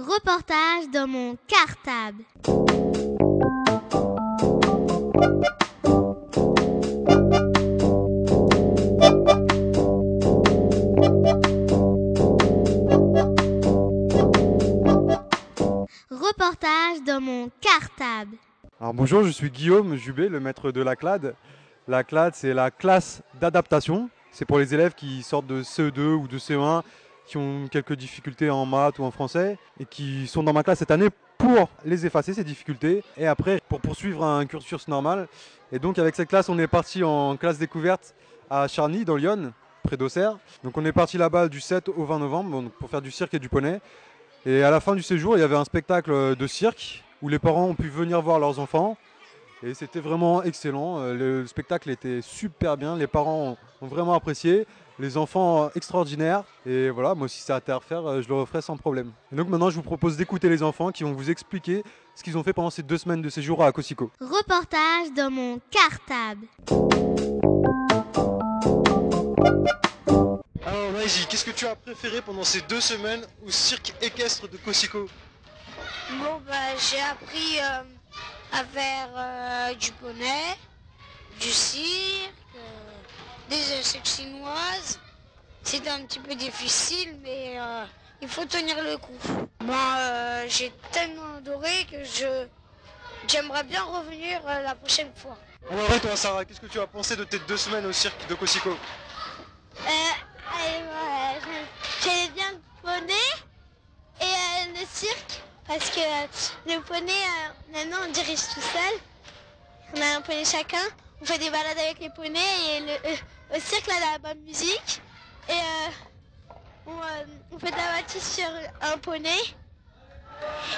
Reportage dans mon cartable. Reportage dans mon cartable. Alors bonjour, je suis Guillaume Jubé, le maître de la CLAD. La CLAD, c'est la classe d'adaptation. C'est pour les élèves qui sortent de CE2 ou de CE1, qui ont quelques difficultés en maths ou en français, et qui sont dans ma classe cette année pour les effacer, ces difficultés, et après pour poursuivre un cursus normal. Et donc avec cette classe, on est parti en classe découverte à Charny, dans Lyon, près d'Auxerre. Donc on est parti là-bas du 7 au 20 novembre pour faire du cirque et du poney. Et à la fin du séjour, il y avait un spectacle de cirque où les parents ont pu venir voir leurs enfants. Et c'était vraiment excellent. Euh, Le spectacle était super bien. Les parents ont vraiment apprécié. Les enfants euh, extraordinaires. Et voilà, moi si ça a à refaire, euh, je le referai sans problème. Et donc maintenant, je vous propose d'écouter les enfants qui vont vous expliquer ce qu'ils ont fait pendant ces deux semaines de séjour à Cosico. Reportage dans mon cartable. Alors Maïsi, qu'est-ce que tu as préféré pendant ces deux semaines au cirque équestre de Cosico? Bon, bah, j'ai appris euh, à faire euh, du poney, du cirque, euh, des insectes chinoises. C'était un petit peu difficile, mais euh, il faut tenir le coup. Moi, euh, j'ai tellement adoré que je j'aimerais bien revenir euh, la prochaine fois. En vrai, toi Sarah, qu'est-ce que tu as pensé de tes deux semaines au cirque de Cosico J'aimais bien le poney et le cirque parce que le poney, maintenant on dirige tout seul. On a un poney chacun, on fait des balades avec les poneys et le, au cirque là, la bonne musique. Et euh, on, euh, on fait de la voiture sur un poney.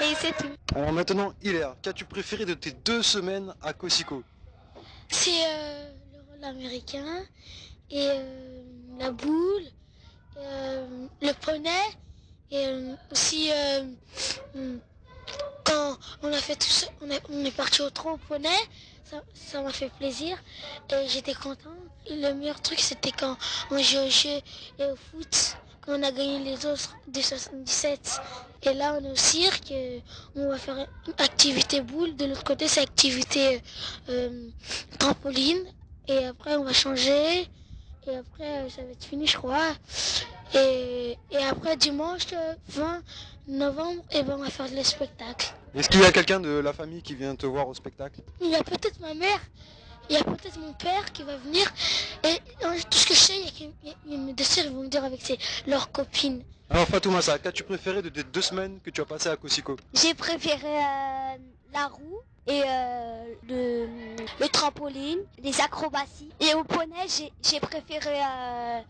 Et c'est tout. Alors maintenant, Hilaire, qu'as-tu préféré de tes deux semaines à Cosico? C'est euh, le rôle américain et euh, la boule, le poney et aussi hmm, quand on a fait tout ça, on est, parti au trot au poney, ça m'a fait plaisir et j'étais content. Le meilleur truc c'était quand on jouait au jeu et au foot, on a gagné les autres des 77. Et là on est au cirque, on va faire activité boule, de l'autre côté c'est activité euh, trampoline et après on va changer et après ça va être fini je crois et, et après dimanche euh, 20 novembre et ben on va faire le spectacle. Est-ce qu'il y a quelqu'un de la famille qui vient te voir au spectacle? Il y a peut-être ma mère il y a peut-être mon père qui va venir. Et tout ce que je sais il y a, deux sœurs vont venir avec ses, leurs copines. Alors Fatoumassa, qu'as-tu préféré de tes deux semaines que tu as passées à Cosico? J'ai préféré euh, la roue et euh, le, le trampoline, les acrobaties. Et au poney, j'ai- préféré euh,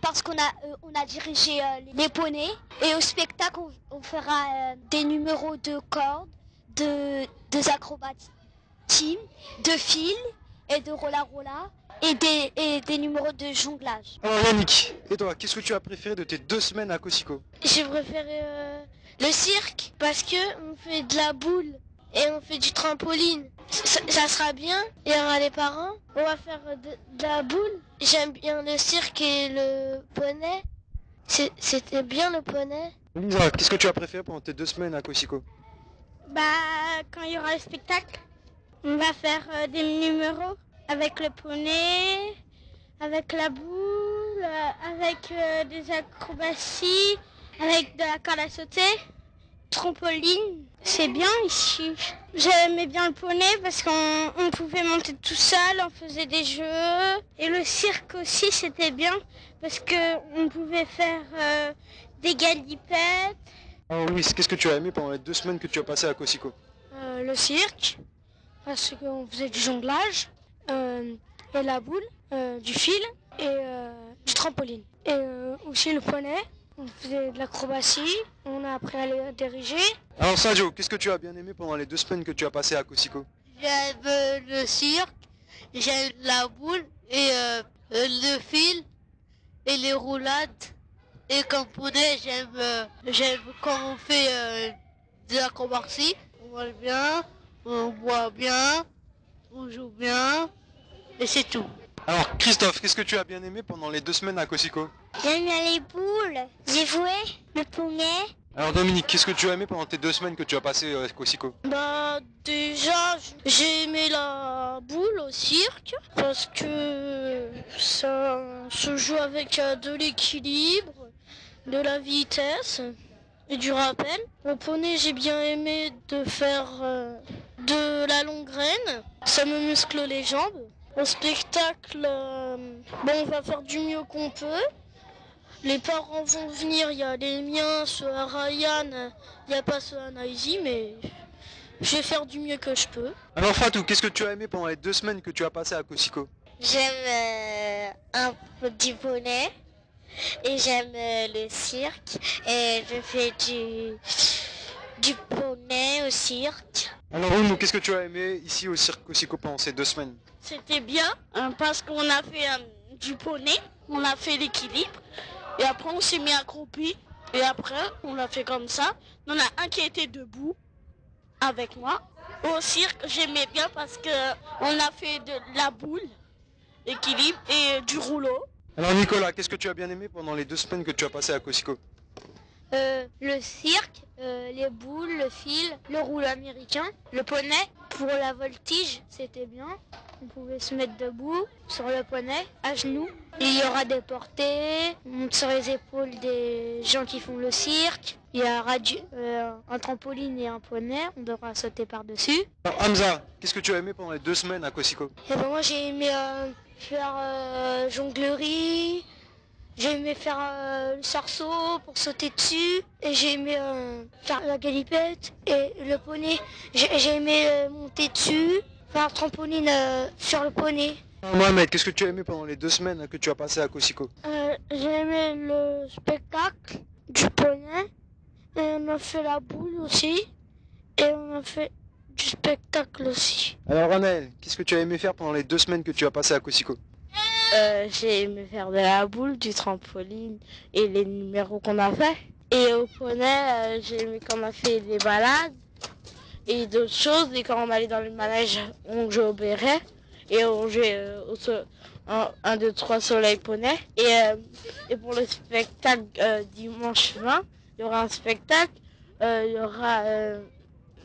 parce qu'on a, euh, on a dirigé euh, les poneys. Et au spectacle, on, on fera euh, des numéros de cordes, de, de acrobaties, de fil et de rolla rolla et des, et des numéros de jonglage. Alors Yannick, et toi, qu'est-ce que tu as préféré de tes deux semaines à Cosico? J'ai préféré euh, le cirque parce que on fait de la boule et on fait du trampoline. Ça, ça sera bien. Il y aura les parents. On va faire de, de la boule. J'aime bien le cirque et le poney. C'était bien le poney. Lisa, qu'est-ce que tu as préféré pendant tes deux semaines à Cosico Bah, quand il y aura le spectacle, on va faire euh, des numéros avec le poney, avec la boule, euh, avec euh, des acrobaties, avec de la corde à sauter, trampoline. C'est bien ici. J'aimais bien le poney parce qu'on on pouvait monter tout seul, on faisait des jeux. Et le cirque aussi, c'était bien parce qu'on pouvait faire euh, des galipettes. Alors Louis, qu'est-ce que tu as aimé pendant les deux semaines que tu as passées à Cosico? Euh, le cirque, parce qu'on faisait du jonglage, euh, et la boule, du fil et du trampoline. Et aussi le poney, on faisait de l'acrobatie, on a appris à les diriger. Alors Sadio, qu'est-ce que tu as bien aimé pendant les deux semaines que tu as passées à Cosico? J'aime le cirque, j'aime la boule et euh, le fil et les roulades. Et comme poney, j'aime j'aime quand on fait euh, de l'acrobatie. On mange bien, on boit bien, on joue bien, et c'est tout. Alors Christophe, qu'est-ce que tu as bien aimé pendant les deux semaines à Cosico? J'aime les boules, j'ai joué le poney. Alors Dominique, qu'est-ce que tu as aimé pendant tes deux semaines que tu as passées euh, Cosico Bah déjà j'ai aimé la boule au cirque parce que ça se joue avec euh, de l'équilibre, de la vitesse et du rappel. Au poney j'ai bien aimé de faire euh, de la longue graine, ça me muscle les jambes. Au spectacle, euh, bon on va faire du mieux qu'on peut. Les parents vont venir, il y a les miens, ceux à Ryan, il n'y a pas ceux à Naïsi, mais je vais faire du mieux que je peux. Alors Fatou, qu'est-ce que tu as aimé pendant les deux semaines que tu as passées à Cosico J'aime euh, un peu du poney et j'aime euh, le cirque et je fais du, du poney au cirque. Alors Oumou, qu'est-ce que tu as aimé ici au cirque Cosico pendant ces deux semaines? C'était bien hein, parce qu'on a fait euh, du poney, on a fait l'équilibre et après on s'est mis accroupi et après on l'a fait comme ça. Il y en a un qui était debout avec moi. Au cirque j'aimais bien parce que on a fait de la boule, équilibre et du rouleau. Alors Nicolas, qu'est-ce que tu as bien aimé pendant les deux semaines que tu as passées à Cosico Euh, le cirque, euh, les boules, le fil, le rouleau américain, le poney. Pour la voltige, c'était bien. On pouvait se mettre debout sur le poney, à genoux. Il y aura des portées, on monte sur les épaules des gens qui font le cirque. Il y aura euh, un trampoline et un poney, on devra sauter par-dessus. Hamza, qu'est-ce que tu as aimé pendant les deux semaines à Cosico? Et ben moi j'ai aimé euh, faire euh, jonglerie, j'ai aimé faire euh, le sarceau pour sauter dessus, et j'ai aimé euh, faire la galipette et le poney. J'ai aimé euh, monter dessus, faire un trampoline euh, sur le poney. Alors, Mohamed, qu'est-ce que tu as aimé pendant les deux semaines que tu as passées à Cosico? Euh, j'ai aimé le spectacle du poney, et on a fait la boule aussi, et on a fait du spectacle aussi. Alors Anaël, qu'est-ce que tu as aimé faire pendant les deux semaines que tu as passées à Cosico? Euh, j'ai aimé faire de la boule, du trampoline et les numéros qu'on a fait. Et au poney, euh, j'ai aimé qu'on a fait des balades et d'autres choses. Et quand on allait dans le manège, on jouait au béret et on jouait euh, au so- un, un, deux, trois soleil poney. Et, euh, et pour le spectacle euh, dimanche 20, il y aura un spectacle. euh, il y aura euh,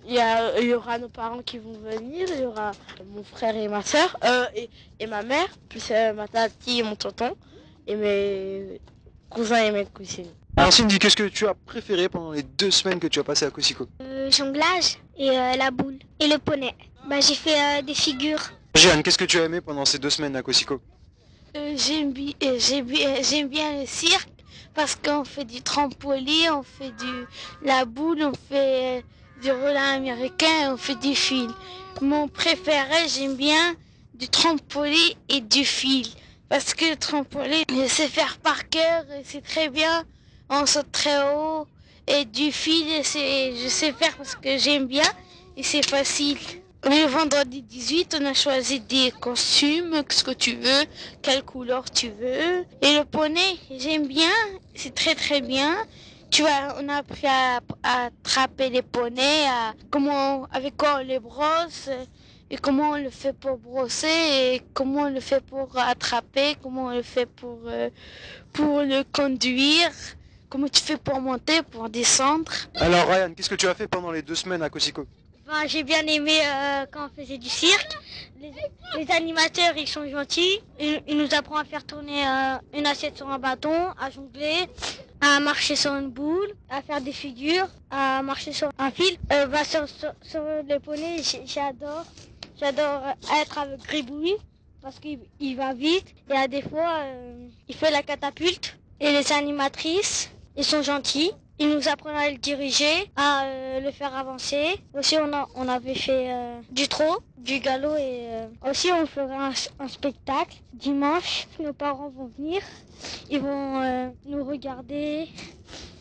il y, a- il y aura nos parents qui vont venir, il y aura mon frère et ma soeur, et, et ma mère, plus euh, ma tati et mon tonton, et mes cousins et mes cousines. Alors Cindy, qu'est-ce que tu as préféré pendant les deux semaines que tu as passées à Cosico? Euh, jonglage et euh, la boule et le poney. Bah, j'ai fait euh, des figures. Jeanne, qu'est-ce que tu as aimé pendant ces deux semaines à Cosico? Euh, j'aime bi- j'aime bien, j'aime bien le cirque parce qu'on fait du trampoline, on fait du la boule, on fait du roller américain, on fait du fil. Mon préféré, j'aime bien du trampoline et du fil parce que le trampoline, je sais faire par cœur, et c'est très bien, on saute très haut et du fil, je sais faire parce que j'aime bien et c'est facile. Le vendredi 18, on a choisi des costumes, ce que tu veux, quelle couleur tu veux. Et le poney, j'aime bien, c'est très très bien. Tu vois, on a appris à, à attraper les poneys, à comment, avec quoi on les brosse, et comment on le fait pour brosser, et comment on le fait pour attraper, comment on le fait pour, euh, pour le conduire, comment tu fais pour monter, pour descendre. Alors Ryan, qu'est-ce que tu as fait pendant les deux semaines à Cosico Bah, j'ai bien aimé euh, quand on faisait du cirque. Les, les animateurs, ils sont gentils. Ils, ils nous apprennent à faire tourner euh, une assiette sur un bâton, à jongler, à marcher sur une boule, à faire des figures, à marcher sur un fil. Euh, bah, sur, sur, sur les poneys, j'adore. J'adore être avec Gribouille parce qu'il il va vite. Et à des fois, euh, il fait la catapulte. Et les animatrices, ils sont gentils. Ils nous apprennent à le diriger, à euh, le faire avancer. Aussi, on, a, on avait fait euh, du trot, du galop et euh, aussi on fera un, un spectacle dimanche. Nos parents vont venir, ils vont euh, nous regarder.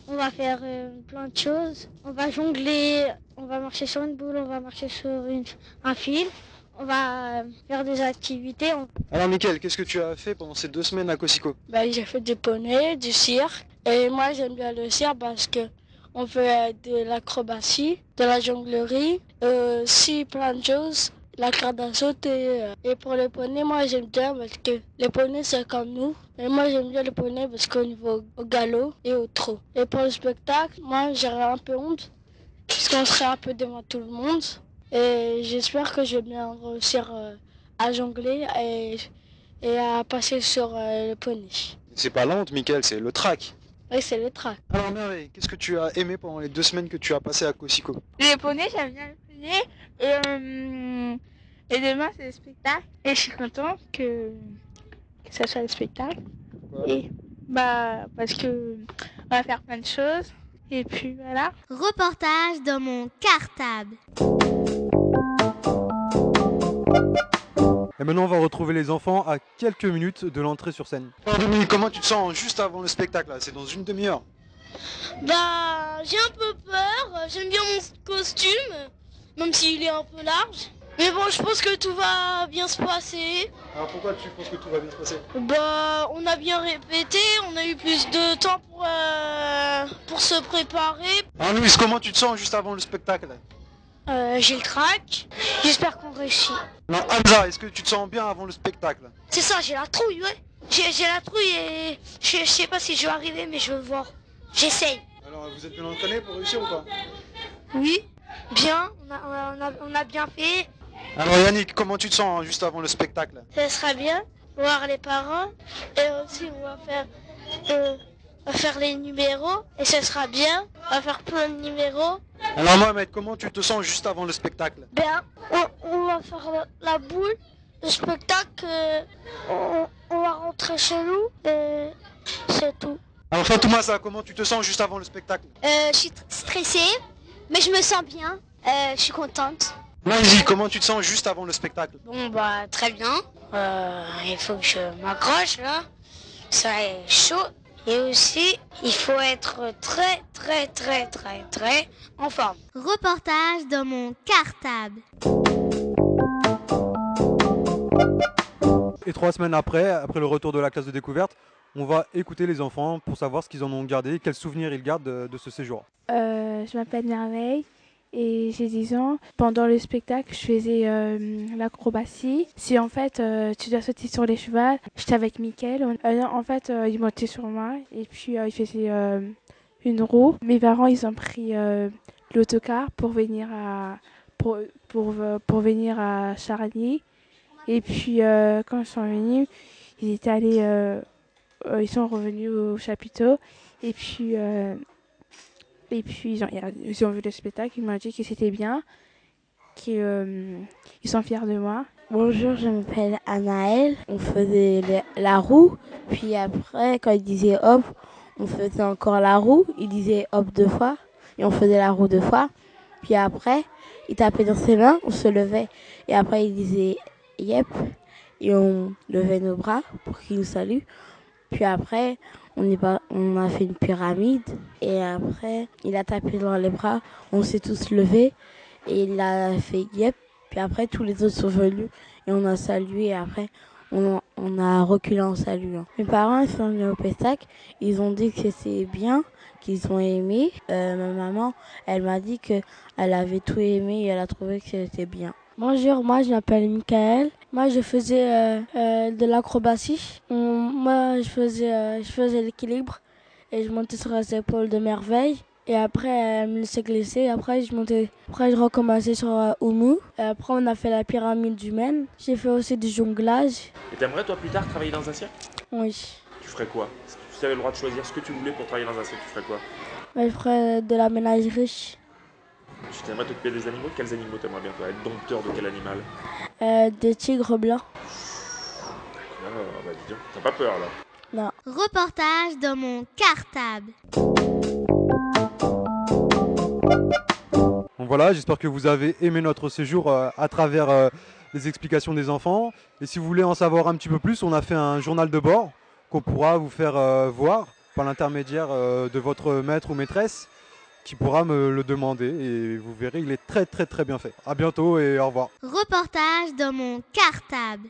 On va faire euh, plein de choses. On va jongler, on va marcher sur une boule, on va marcher sur une- un fil. On va faire des activités. On- Alors Mickaël, qu'est-ce que tu as fait pendant ces deux semaines à Cosico? Ben, j'ai fait du poney, du cirque. Et moi, j'aime bien le cirque parce que on fait euh, de l'acrobatie, de la jonglerie, euh, plein de choses. la corde à sauter. Et pour les poneys, moi j'aime bien parce que les poneys c'est comme nous. Et moi j'aime bien les poneys parce qu'on va au galop et au trot. Et pour le spectacle, moi j'aurais un peu honte parce qu'on serait un peu devant tout le monde. Et j'espère que je vais bien réussir à jongler et, à passer sur le poney. C'est pas la honte, Mickaël, c'est le track. Oui, c'est le track. Alors Merveille, qu'est-ce que tu as aimé pendant les deux semaines que tu as passées à Cosico? Les poneys, j'aime bien les poneys. Et, euh, et demain, c'est le spectacle. Et je suis contente que, que ça soit le spectacle. Et bah, parce que on va faire plein de choses. Et puis voilà. Reportage dans mon cartable. Et maintenant, on va retrouver les enfants à quelques minutes de l'entrée sur scène. Comment tu te sens juste avant le spectacle là? C'est dans une demi-heure. Bah, j'ai un peu peur. J'aime bien mon costume, même s'il est un peu large. Mais bon, je pense que tout va bien se passer. Alors pourquoi tu penses que tout va bien se passer? Bah, on a bien répété, on a eu plus de temps pour, euh, pour se préparer. Alors Louise, comment tu te sens juste avant le spectacle euh, J'ai le trac. J'espère qu'on réussit. Non, Hamza, est-ce que tu te sens bien avant le spectacle? C'est ça, j'ai la trouille, ouais. J'ai la trouille et je, je sais pas si je vais arriver, mais je veux voir. J'essaye. Alors, vous êtes bien entraîné pour réussir ou pas? Oui, bien. On a, on, a, on a, bien fait. Alors Yannick, comment tu te sens juste avant le spectacle? Ça sera bien. Voir les parents et aussi on va faire, euh, on va faire les numéros et ça sera bien. On va faire plein de numéros. Alors Mohamed, comment tu te sens juste avant le spectacle? Bien. On, on, va faire la, la, boule. Le spectacle, euh, on, on, va rentrer chez nous et c'est tout. Alors Fatoumasa, comment tu te sens juste avant le spectacle? Euh, Je suis stressée, mais je me sens bien. Euh, je suis contente. Vas-y, comment tu te sens juste avant le spectacle? Bon bah très bien. Euh, il faut que je m'accroche là. Ça est chaud. Et aussi, il faut être très très très très très en forme. Reportage dans mon cartable. Et trois semaines après, après le retour de la classe de découverte, on va écouter les enfants pour savoir ce qu'ils en ont gardé, quels souvenirs ils gardent de, de ce séjour. Euh, je m'appelle Merveille et j'ai 10 ans. Pendant le spectacle, je faisais euh, l'acrobatie. Si en fait euh, tu dois sauter sur les chevaux, j'étais avec Mickaël. Euh, en fait, il montait sur moi et puis il faisait une roue. Mes parents, ils ont pris l'autocar pour venir à pour, pour, pour venir à. Et puis quand ils sont venus, ils étaient allés ils sont revenus au chapiteau et puis et puis ils ont, ils vu le spectacle ils m'ont dit que c'était bien qu'ils euh, sont fiers de moi. Bonjour je m'appelle Anaël. On faisait la roue. Puis après quand il disait hop on faisait encore la roue. Il disait hop deux fois. Et on faisait la roue deux fois. Puis après il tapait dans ses mains on se levait. Et après il disait yep. Et on levait nos bras pour qu'il nous salue puis après, on, a fait une pyramide. Et après, il a tapé dans les bras. On s'est tous levés. Et il a fait yep. Puis après, tous les autres sont venus. Et on a salué. Et après, on, a reculé en saluant. Mes parents, sont venus au Pessac. Ils ont dit que c'est bien, qu'ils ont aimé. Euh, ma maman, elle m'a dit qu'elle avait tout aimé et elle a trouvé que c'était bien. Bonjour, moi je m'appelle Michael. Moi je faisais euh, euh, de l'acrobatie. Moi je faisais, euh, je faisais l'équilibre et je montais sur les épaules de merveille. Et après elle me laissait glisser. Après je montais, après je recommençais sur euh, Oumu. Et après on a fait la pyramide humaine. J'ai fait aussi du jonglage. Et t'aimerais toi plus tard travailler dans un cirque? Oui. Tu ferais quoi? Si tu avais le droit de choisir ce que tu voulais pour travailler dans un cirque, tu ferais quoi? Je ferais de la ménagerie. Tu t'aimerais t'occuper des animaux? Quels animaux t'aimerais bien toi? Être dompteur de quel animal? Euh, Des tigres blancs. Ah, bah dis donc, t'as pas peur là Non. Reportage dans mon cartable. Donc voilà, j'espère que vous avez aimé notre séjour euh, à travers euh, les explications des enfants. Et si vous voulez en savoir un petit peu plus, on a fait un journal de bord qu'on pourra vous faire euh, voir par l'intermédiaire de votre maître ou maîtresse qui pourra me le demander et vous verrez, il est très très très bien fait. A bientôt et au revoir. Reportage dans mon cartable.